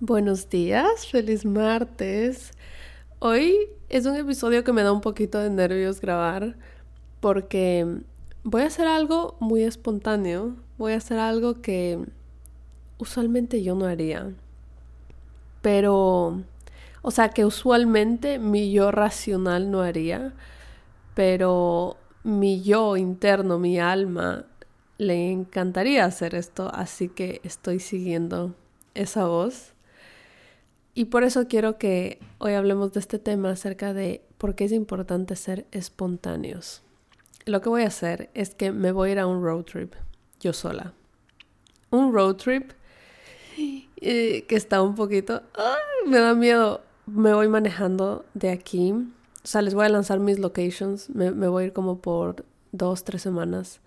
Buenos días, feliz martes. Hoy es un episodio que me da un poquito de nervios grabar porque voy a hacer algo muy espontáneo, voy a hacer algo que usualmente yo no haría. Pero, o sea, que usualmente mi yo racional no haría, pero mi yo interno, mi alma, le encantaría hacer esto, así que estoy siguiendo esa voz. Y por eso quiero que hoy hablemos de este tema acerca de por qué es importante ser espontáneos. Lo que voy a hacer es que me voy a ir a un road trip, yo sola. Un road trip eh, que está un poquito... me da miedo. Me voy manejando de aquí. O sea, les voy a lanzar mis locations. Me, me voy a ir como por dos, tres semanas.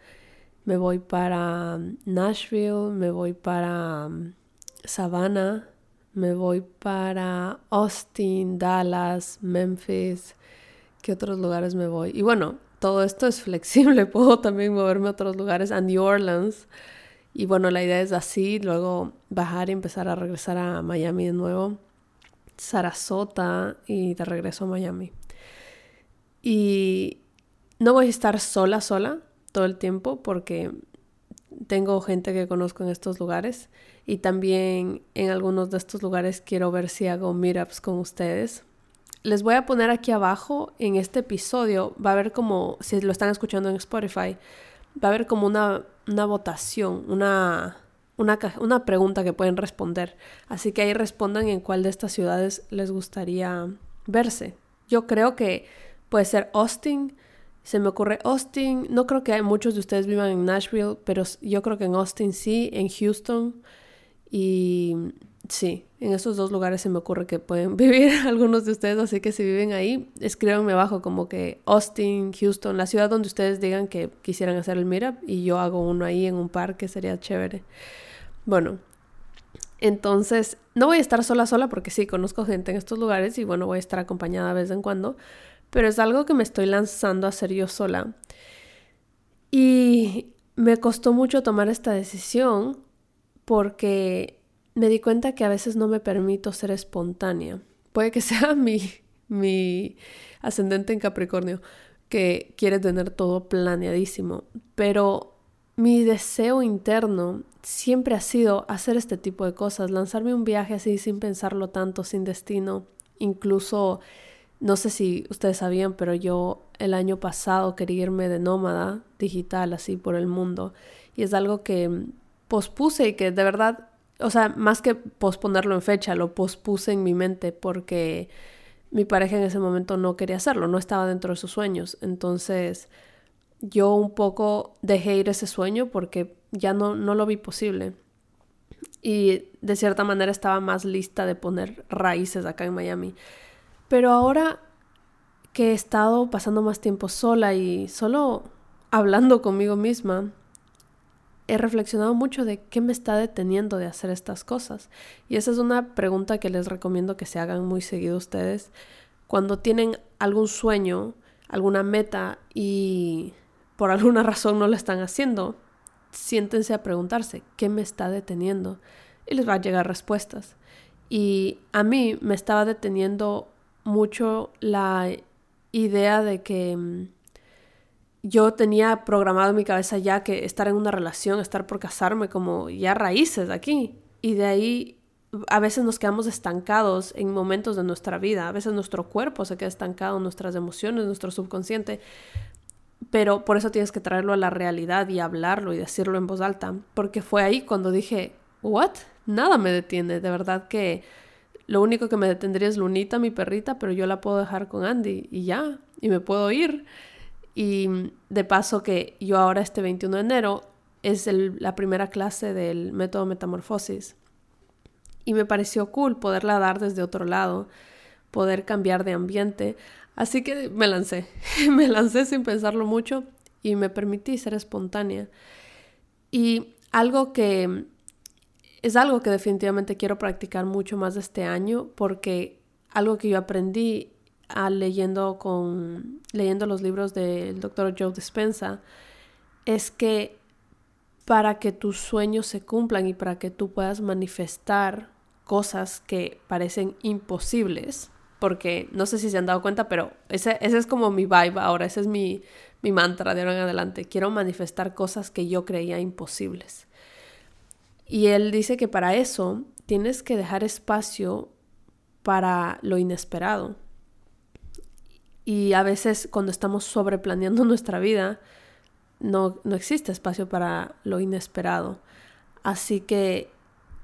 Me voy para um, Nashville, me voy para um, Savannah me voy para Austin, Dallas, Memphis. ¿Qué otros lugares me voy? Y bueno, todo esto es flexible. Puedo también moverme a otros lugares, a New Orleans. Y bueno, la idea es así, luego bajar y empezar a regresar a Miami de nuevo. Sarasota y de regreso a Miami. Y no voy a estar sola, sola todo el tiempo porque tengo gente que conozco en estos lugares y también en algunos de estos lugares quiero ver si hago meetups con ustedes. Les voy a poner aquí abajo en este episodio, va a haber como, si lo están escuchando en Spotify, va a haber como una, una votación, una, una, una pregunta que pueden responder. Así que ahí respondan en cuál de estas ciudades les gustaría verse. Yo creo que puede ser Austin, se me ocurre Austin, no creo que muchos de ustedes vivan en Nashville, pero yo creo que en Austin sí, en Houston, y sí, en esos dos lugares se me ocurre que pueden vivir algunos de ustedes, así que si viven ahí, escríbanme abajo como que Austin, Houston, la ciudad donde ustedes digan que quisieran hacer el meetup y yo hago uno ahí en un parque, sería chévere. Bueno, entonces no voy a estar sola sola porque sí, conozco gente en estos lugares y bueno, voy a estar acompañada de vez en cuando, pero es algo que me estoy lanzando a hacer yo sola. Y me costó mucho tomar esta decisión porque me di cuenta que a veces no me permito ser espontánea. Puede que sea mi, mi ascendente en Capricornio, que quiere tener todo planeadísimo, pero mi deseo interno siempre ha sido hacer este tipo de cosas, lanzarme un viaje así sin pensarlo tanto, sin destino, incluso, no sé si ustedes sabían, pero yo el año pasado quería irme de nómada digital así por el mundo y es algo que pospuse y que de verdad, o sea, más que posponerlo en fecha, lo pospuse en mi mente porque mi pareja en ese momento no quería hacerlo, no estaba dentro de sus sueños. Entonces yo un poco dejé ir ese sueño porque ya no, no lo vi posible. Y de cierta manera estaba más lista de poner raíces acá en Miami. Pero ahora que he estado pasando más tiempo sola y solo hablando conmigo misma, he reflexionado mucho de qué me está deteniendo de hacer estas cosas. Y esa es una pregunta que les recomiendo que se hagan muy seguido ustedes. Cuando tienen algún sueño, alguna meta y por alguna razón no lo están haciendo, siéntense a preguntarse, ¿qué me está deteniendo? Y les va a llegar respuestas. Y a mí me estaba deteniendo mucho la idea de que mm, yo tenía programado en mi cabeza ya que estar en una relación, estar por casarme, como ya raíces aquí. Y de ahí a veces nos quedamos estancados en momentos de nuestra vida, a veces nuestro cuerpo se queda estancado, nuestras emociones, nuestro subconsciente. Pero por eso tienes que traerlo a la realidad y hablarlo y decirlo en voz alta. Porque fue ahí cuando dije, ¿what? Nada me detiene. De verdad que lo único que me detendría es Lunita, mi perrita, pero yo la puedo dejar con Andy y ya, y me puedo ir. Y de paso que yo ahora este 21 de enero es la primera clase del método metamorfosis. Y me pareció cool poderla dar desde otro lado, poder cambiar de ambiente. Así que me lancé, me lancé sin pensarlo mucho y me permití ser espontánea. Y algo que es algo que definitivamente quiero practicar mucho más este año porque algo que yo aprendí leyendo, con, leyendo los libros del doctor Joe Dispensa es que para que tus sueños se cumplan y para que tú puedas manifestar cosas que parecen imposibles, porque no sé si se han dado cuenta, pero ese, ese es como mi vibe ahora, ese es mi, mi mantra de ahora en adelante. Quiero manifestar cosas que yo creía imposibles. Y él dice que para eso tienes que dejar espacio para lo inesperado. Y a veces cuando estamos sobreplaneando nuestra vida, no, no existe espacio para lo inesperado. Así que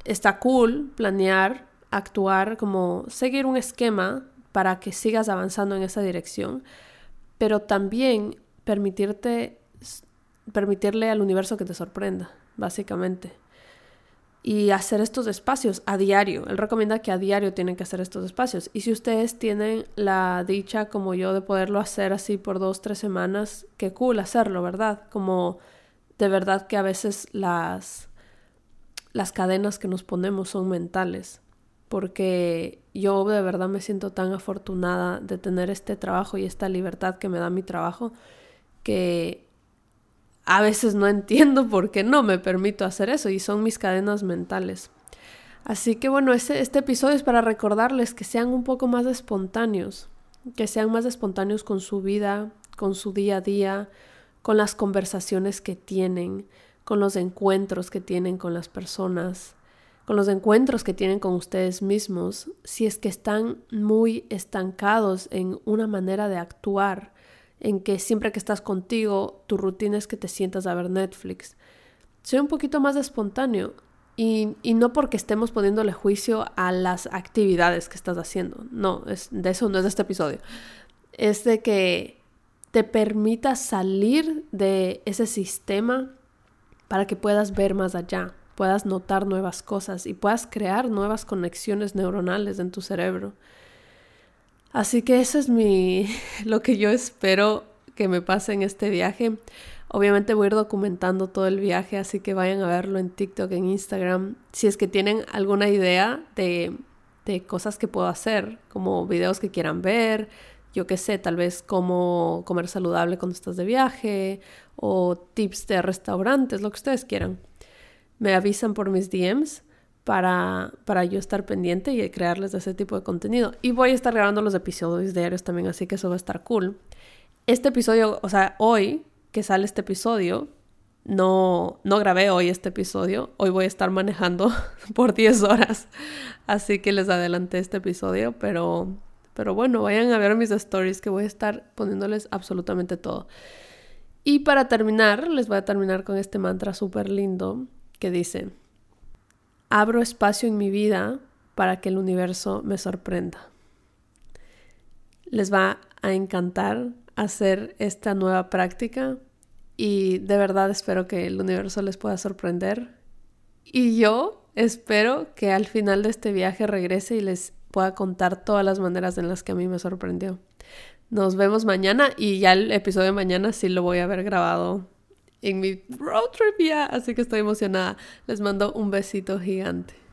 está cool planear, actuar, como seguir un esquema para que sigas avanzando en esa dirección, pero también permitirte, permitirle al universo que te sorprenda, básicamente. Y hacer estos espacios a diario. Él recomienda que a diario tienen que hacer estos espacios. Y si ustedes tienen la dicha como yo de poderlo hacer así por dos, tres semanas, qué cool hacerlo, ¿verdad? Como de verdad que a veces las, las cadenas que nos ponemos son mentales. Porque yo de verdad me siento tan afortunada de tener este trabajo y esta libertad que me da mi trabajo que a veces no entiendo por qué no me permito hacer eso y son mis cadenas mentales. Así que bueno, este, este episodio es para recordarles que sean un poco más espontáneos, que sean más espontáneos con su vida, con su día a día, con las conversaciones que tienen, con los encuentros que tienen con las personas, con los encuentros que tienen con ustedes mismos, si es que están muy estancados en una manera de actuar en que siempre que estás contigo, tu rutina es que te sientas a ver Netflix. Soy un poquito más espontáneo y, y, no porque estemos poniéndole juicio a las actividades que estás haciendo. No, es, de eso no es este episodio. Es de que te permita salir de ese sistema para que puedas ver más allá, puedas notar nuevas cosas y puedas crear nuevas conexiones neuronales en tu cerebro. Así que eso es mi lo que yo espero que me pase en este viaje. Obviamente voy a ir documentando todo el viaje, así que vayan a verlo en TikTok, en Instagram. Si es que tienen alguna idea de, de cosas que puedo hacer, como videos que quieran ver, yo qué sé, tal vez cómo comer saludable cuando estás de viaje, o tips de restaurantes, lo que ustedes quieran. Me avisan por mis DMs para, para yo estar pendiente y crearles ese tipo de contenido. Y voy a estar grabando los episodios diarios también, así que eso va a estar cool. Este episodio, o sea, hoy que sale este episodio, no, no grabé hoy este episodio, hoy voy a estar manejando por 10 horas, así que les adelanté este episodio, pero, pero bueno, vayan a ver mis stories que voy a estar poniéndoles absolutamente todo. Y para terminar, les voy a terminar con este mantra súper lindo que dice, abro espacio en mi vida para que el universo me sorprenda. Les va a encantar hacer esta nueva práctica y de verdad espero que el universo les pueda sorprender. Y yo espero que al final de este viaje regrese y les pueda contar todas las maneras en las que a mí me sorprendió. Nos vemos mañana y ya el episodio de mañana sí lo voy a haber grabado en mi road trip ya, así que estoy emocionada. Les mando un besito gigante.